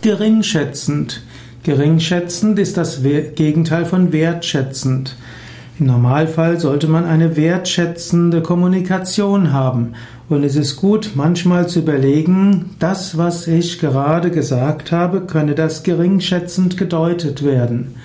Geringschätzend. Geringschätzend ist das Gegenteil von wertschätzend. Im Normalfall sollte man eine wertschätzende Kommunikation haben. Und es ist gut, manchmal zu überlegen, das, was ich gerade gesagt habe, könne das geringschätzend gedeutet werden.